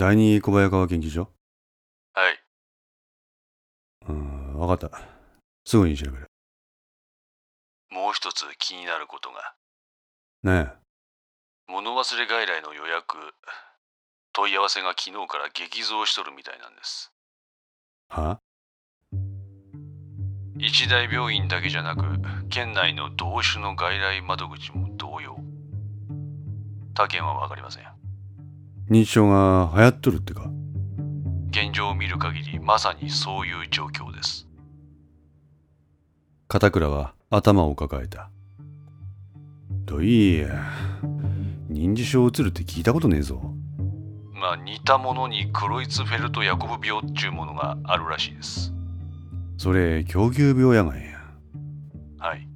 第二小早川研究所？はい。うん、わかった。すぐに調べる。もう一つ気になることが。ね物忘れ外来の予約、問い合わせが昨日から激増しとるみたいなんです。え。は？一大病院だけじゃなく、県内の同種の外来窓口も同様。他県はわかりません。認知症が流行っとるってか？現状を見る限り、まさにそういう状況です。片倉は頭を抱えた。どいや。認知症うつるって聞いたことねえぞ。まあ似たものにクロイツフェルト・ヤコブ病っちゅうものがあるらしいです。それ、狂牛病やがんや。はい。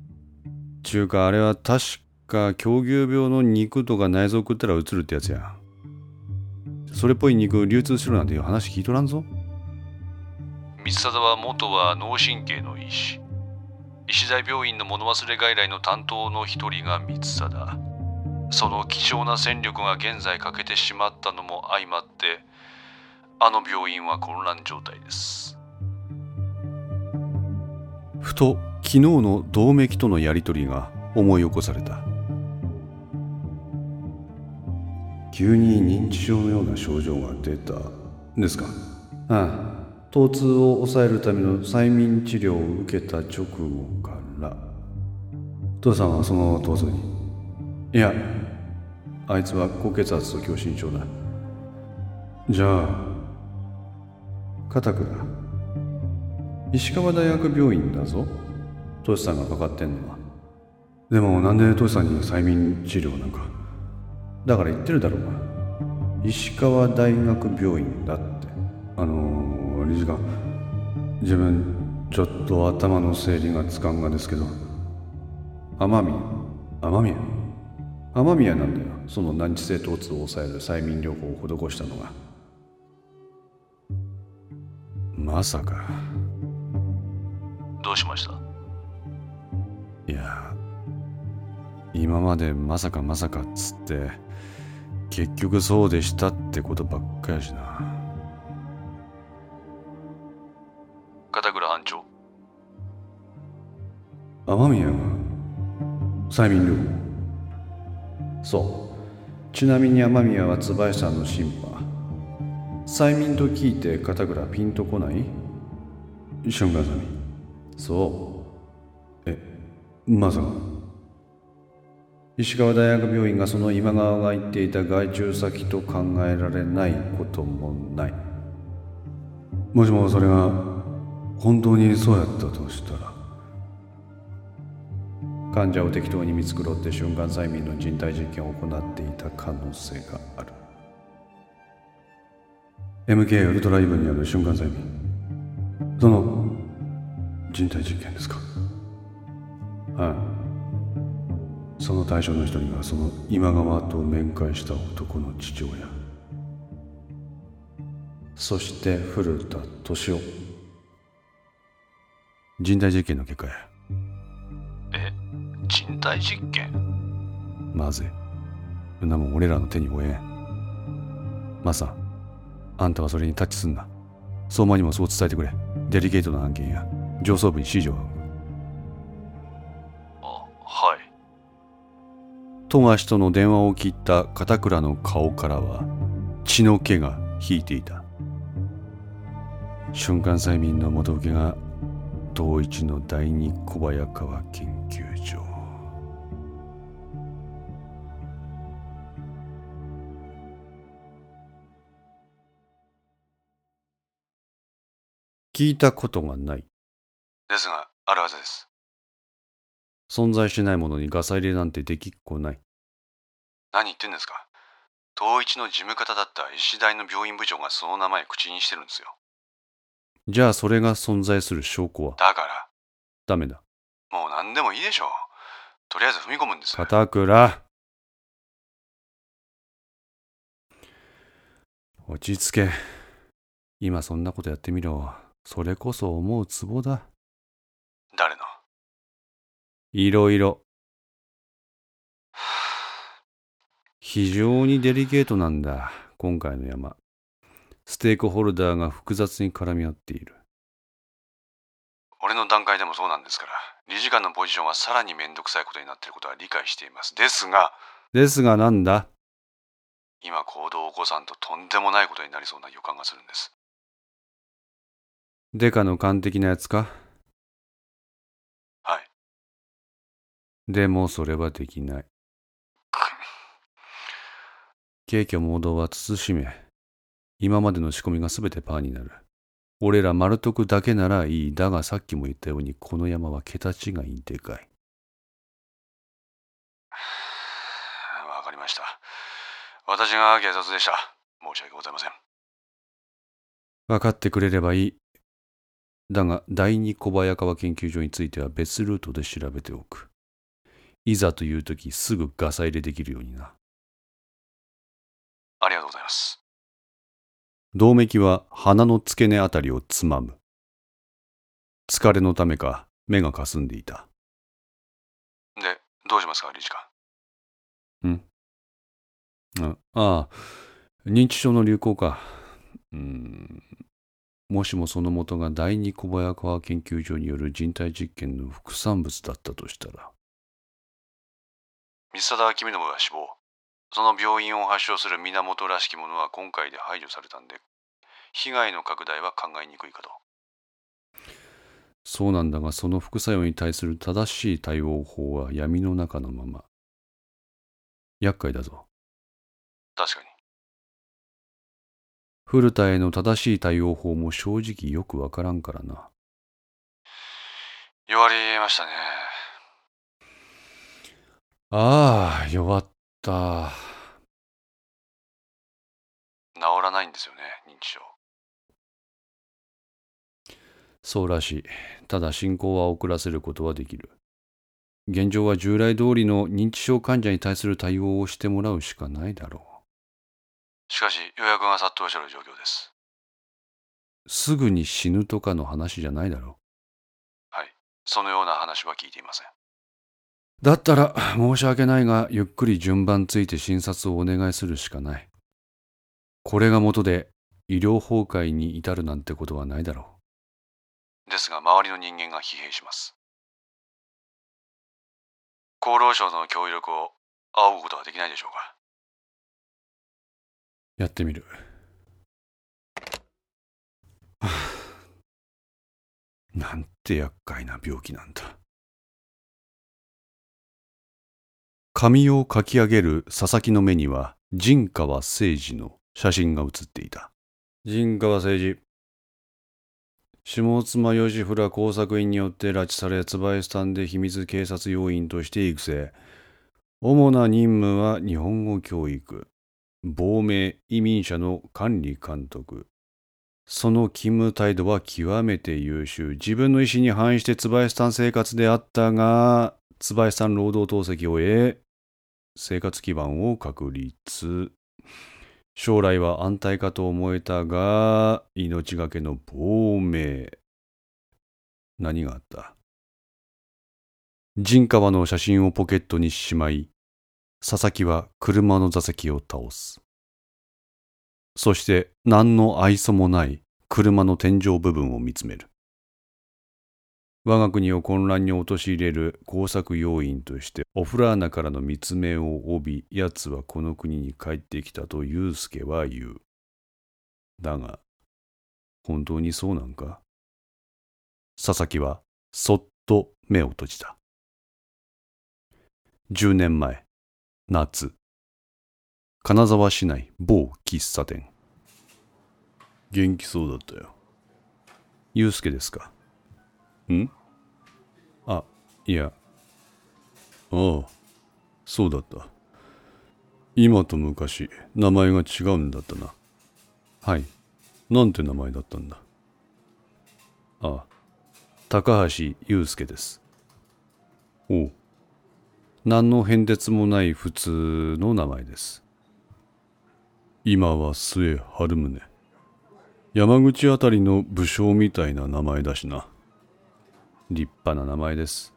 ちゅうか、あれは確か狂牛病の肉とか内臓食ったらうつるってやつや。それっぽい肉流通するなんていう話聞いとらんぞ。三貞は元は脳神経の医師。医師大病院の物忘れ外来の担当の一人が三貞その貴重な戦力が現在欠けてしまったのも相まってあの病院は混乱状態です。ふと昨日の動脈とのやりとりが思い起こされた急に認知症のような症状が出た。ですか？ああ。疼痛を抑えるための催眠治療を受けた直後から。父さんはその疼痛にいやあいつは高血圧と狭心症だ。じゃあ片倉石川大学病院だぞ。トシさんがかかってんのは。でもなんでトシさんに催眠治療なんか？だから言ってるだろうが石川大学病院だって。あのー、理事官。自分ちょっと頭の整理がつかんがですけど。雨宮。雨宮？雨宮なんだよ。その難治性疼痛を抑える催眠療法を施したのが。まさか。どうしました？いや今までまさかまさかっつって結局そうでしたってことばっかやしな。片倉班長。雨宮が催眠療法そう。ちなみに雨宮は椿さんのシンパ。催眠と聞いて片倉ピンとこない？瞬間ザミ。そう。えまさか石川大学病院がその今川が言っていた外注先と考えられないこともない。もしもそれが本当にそうやったとしたら。患者を適当に見繕って瞬間催眠の人体実験を行っていた可能性がある。MK ウルトライブによる瞬間催眠。その人体実験ですか？はい。その対象の一人がその今川と面会した男の父親。そして古田敏夫。人体実験の結果や。え人体実験？まずい。そんなもん俺らの手に負えん。マサあんたはそれにタッチすんな。相馬にもそう伝えてくれ。デリケートな案件や。上層部に指示を富樫との電話を切った片倉の顔からは血の気が引いていた。瞬間催眠の元請けが同一の第二小早川研究所。聞いたことがない。ですがあるはずです。存在しないものにガサ入れなんてできっこない。何言ってんですか。統一の事務方だった医師大の病院部長がその名前口にしてるんですよ。じゃあそれが存在する証拠は？だから。ダメだ。もう何でもいいでしょう。とりあえず踏み込むんです。片倉落ち着け。今そんなことやってみろ。それこそ思うツボだ。誰の？いろいろ非常にデリケートなんだ今回の山ステークホルダーが複雑に絡み合っている。俺の段階でもそうなんですから、理事官のポジションはさらにめんどくさいことになっていることは理解しています。ですが、ですがなんだ？今行動を起こさんととんでもないことになりそうな予感がするんです。デカの完璧なやつか？でもそれはできない。景挙モードは慎め。今までの仕込みが全てパーになる。俺ら丸徳だけならいい。だがさっきも言ったようにこの山は桁違いにでかい。わかりました。私が警察でした。申し訳ございません。分かってくれればいい。だが第二小早川研究所については別ルートで調べておく。いざという時すぐガサ入れできるようにな。ありがとうございます。動脈は鼻の付け根あたりをつまむ。疲れのためか目がかすんでいた。で、どうしますか、理事官。あああ、認知症の流行か。うん。もしもその元が第二小早川研究所による人体実験の副産物だったとしたら。三貞君信が死亡。その病院を発症する源らしきものは今回で排除されたんで、被害の拡大は考えにくいかと。そうなんだが、その副作用に対する正しい対応法は闇の中のまま。厄介だぞ。確かに。古田への正しい対応法も正直よくわからんからな。弱りましたね。ああ、弱った。治らないんですよね、認知症。そうらしい。ただ進行は遅らせることはできる。現状は従来通りの認知症患者に対する対応をしてもらうしかないだろしかし、予約が殺到している状況です。う。すぐに死ぬとかの話じゃないだろはい。そのような話は聞いていません。だったら申し訳ないが、ゆっくり順番ついて診察をお願いするしかない。これが元で医療崩壊に至るなんてことはないだろうですが、周りの人間が疲弊します。厚労省の協力を仰ぐことはできないでしょうか。やってみる。は あなんて厄介な病気なんだ。髪をかき上げる佐々木の目には陣川誠二の写真が写っていた。陣川誠二。下妻義村工作員によって拉致され、椿スタンで秘密警察要員として育成。主な任務は日本語教育。亡命移民者の管理監督。その勤務態度は極めて優秀。自分の意思に反して椿スタン生活であったが、椿スタン労働党籍を得、生活基盤を確立。将来は安泰かと思えたが、命がけの亡命。何があった？陣川の写真をポケットにしまい、佐々木は車の座席を倒す。そして何の愛想もない車の天井部分を見つめる。我が国を混乱に陥れる工作要員としてオフラーナからの密命を帯び、奴はこの国に帰ってきたと祐介は言う。だが、本当にそうなんか？佐々木はそっと目を閉じた。10年前、夏、金沢市内某喫茶店。元気そうだったよ。祐介ですか？ん？あ、いや。ああ、そうだった。今と昔、名前が違うんだったな。はい。なんて名前だったんだ？ああ、高橋祐介です。おう。何の変哲もない普通の名前です。今は末春宗。山口あたりの武将みたいな名前だしな。立派な名前です。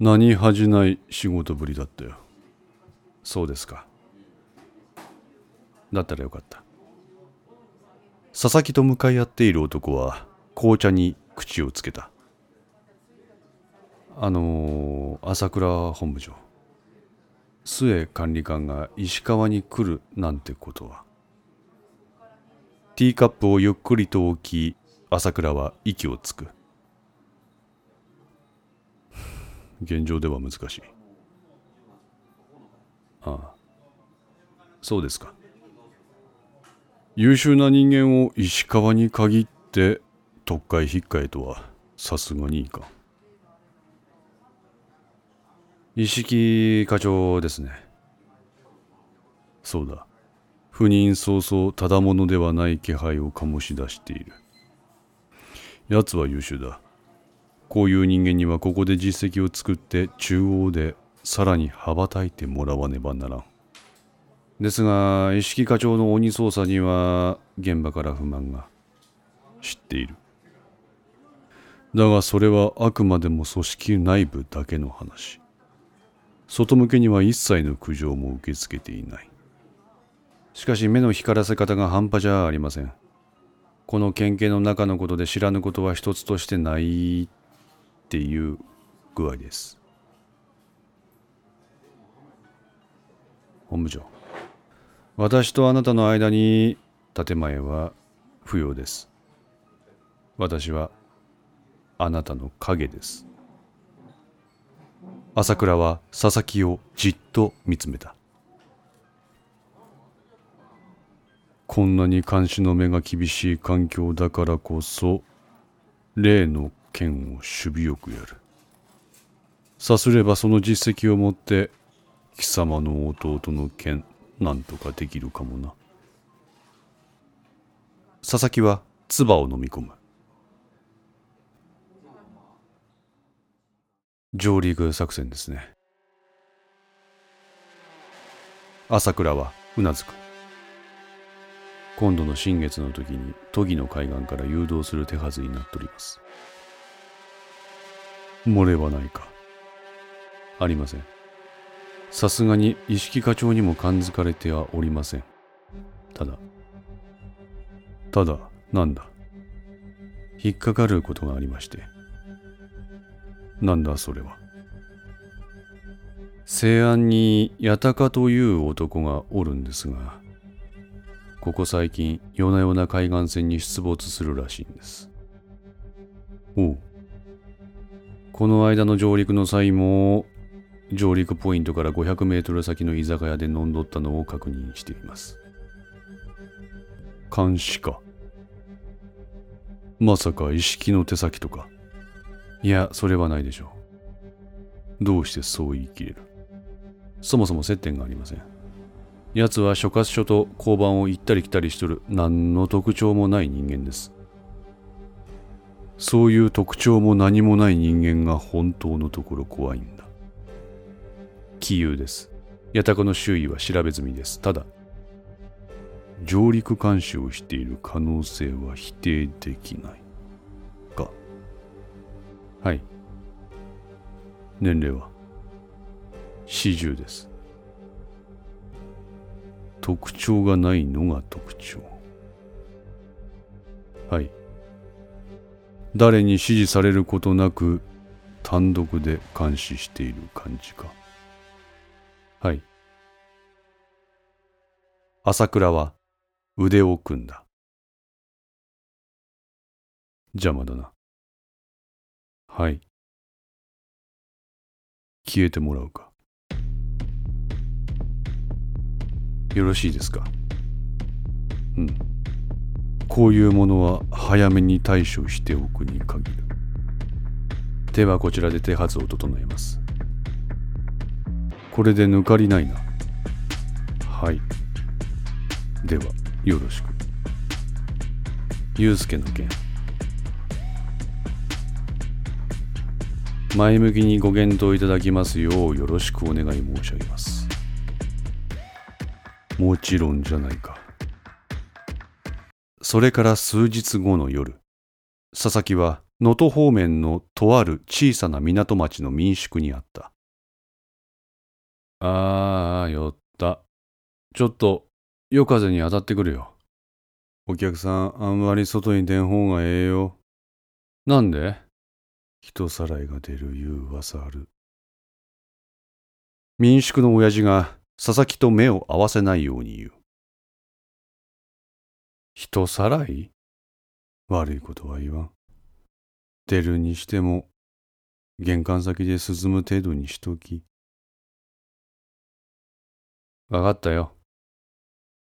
何恥じない仕事ぶりだったよ。そうですか。だったらよかった。佐々木と向かい合っている男は紅茶に口をつけたあの、朝倉本部長末管理官が石川に来るなんてことはティーカップをゆっくりと置き朝倉は息をつく現状では難しい。ああ。そうですか。優秀な人間を石川に限って特会引っかえとはさすがにいいか石木課長ですね。そうだ。赴任早々ただものではない気配を醸し出している。奴は優秀だ。こういう人間にはここで実績を作って中央でさらに羽ばたいてもらわねばならん。ですが石木課長の鬼捜査には現場から不満が。知っている。だがそれはあくまでも組織内部だけの話。外向けには一切の苦情も受け付けていない。しかし目の光らせ方が半端じゃありません。この県警の中のことで知らぬことは一つとしてない。っていう具合です。本部長。私とあなたの間に建前は不要です。私はあなたの影です。朝倉は佐々木をじっと見つめた。こんなに監視の目が厳しい環境だからこそ例の剣を守備よくやる。さすればその実績をもって貴様の弟の剣なんとかできるかもな。佐々木は唾を飲み込む。上陸作戦ですね。朝倉はうなずく。今度の新月の時に都議の海岸から誘導する手はずになっております。漏れはないか。ありません。さすがに意識課長にも感づかれてはおりません。ただただなんだ？引っかかることがありまして。なんだそれは？西安に八鷹という男がおるんですがここ最近夜な夜な海岸線に出没するらしいんです。おう。この間の上陸の際も上陸ポイントから500メートル先の居酒屋で飲んどったのを確認しています監視かまさか意識の手先とかいや、それはないでしょう。どうしてそう言い切れる？そもそも接点がありません。奴は所轄署と交番を行ったり来たりしとる何の特徴もない人間です。そういう特徴も何もない人間が本当のところ怖いんだ。杞憂です。八鷹の周囲は調べ済みです。ただ、上陸監視をしている可能性は否定できないか。はい年齢は？40です特徴がないのが特徴はい誰に指示されることなく単独で監視している感じかはい朝倉は腕を組んだ邪魔だなはい。消えてもらうか。よろしいですか？うん。こういうものは早めに対処しておくに限る。手はこちらで手はずを整えます。これで抜かりないな。はい。では、よろしく。祐介の件。前向きにご検討いただきますようよろしくお願い申し上げますもちろんじゃないかそれから数日後の夜佐々木は能登方面のとある小さな港町の民宿にあったああ酔ったちょっと夜風に当たってくるよお客さん、あんまり外に出ん方がええよ。なんで？人さらいが出るいう噂ある。民宿の親父が佐々木と目を合わせないように言う。人さらい？悪いことは言わん。出るにしても、玄関先で涼む程度にしとき。わかったよ。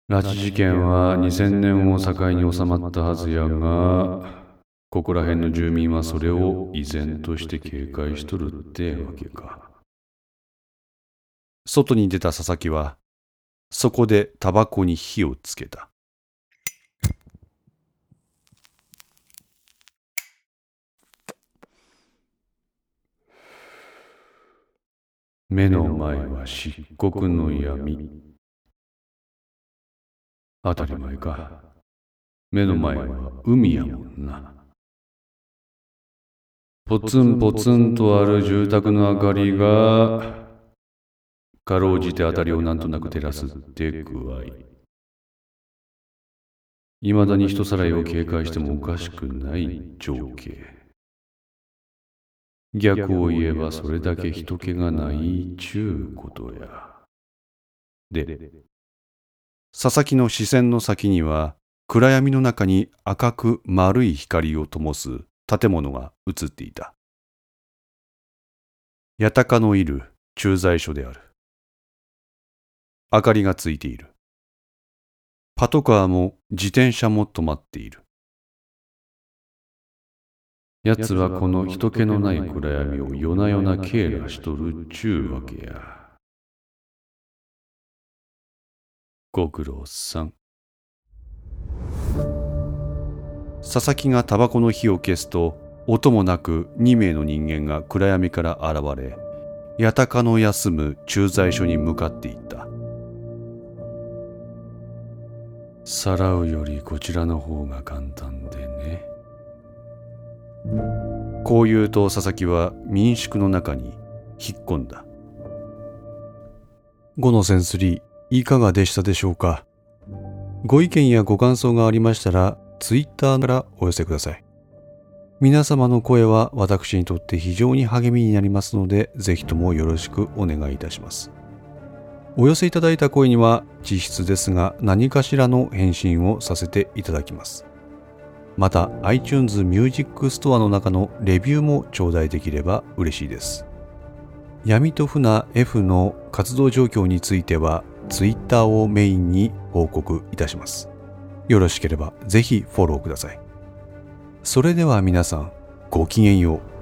拉致事件は2000年を境に収まったはずやが、ここら辺の住民はそれを依然として警戒しとるってわけか。外に出た佐々木は、そこでタバコに火をつけた。目の前は漆黒の闇。当たり前か。目の前は海やもんな。ポツンポツンとある住宅の明かりが、かろうじて辺りをなんとなく照らすって具合。いまだに人さらいを警戒してもおかしくない情景。逆を言えばそれだけ人気がないちゅうことや。で、佐々木の視線の先には暗闇の中に赤く丸い光を灯す建物が映っていた。八鷹のいる駐在所である。明かりがついている。パトカーも自転車も止まっている。奴はこの人気のない暗闇を夜な夜な警らしとるっちゅうわけや。ご苦労さん。佐々木がタバコの火を消すと、音もなく2名の人間が暗闇から現れ、八鷹の休む駐在所に向かっていった。さらうよりこちらの方が簡単でね。こう言うと佐々木は民宿の中に引っ込んだ。5のセンスリー、いかがでしたでしょうか？ご意見やご感想がありましたら、ツイッターからお寄せください。皆様の声は私にとって非常に励みになりますので、ぜひともよろしくお願いいたします。お寄せいただいた声には、実質ですが何かしらの返信をさせていただきます。また iTunes Music Store の中のレビューも頂戴できれば嬉しいです。闇と船 F の活動状況については Twitter をメインに報告いたします。よろしければぜひフォローください。それでは皆さん、ごきげんよう。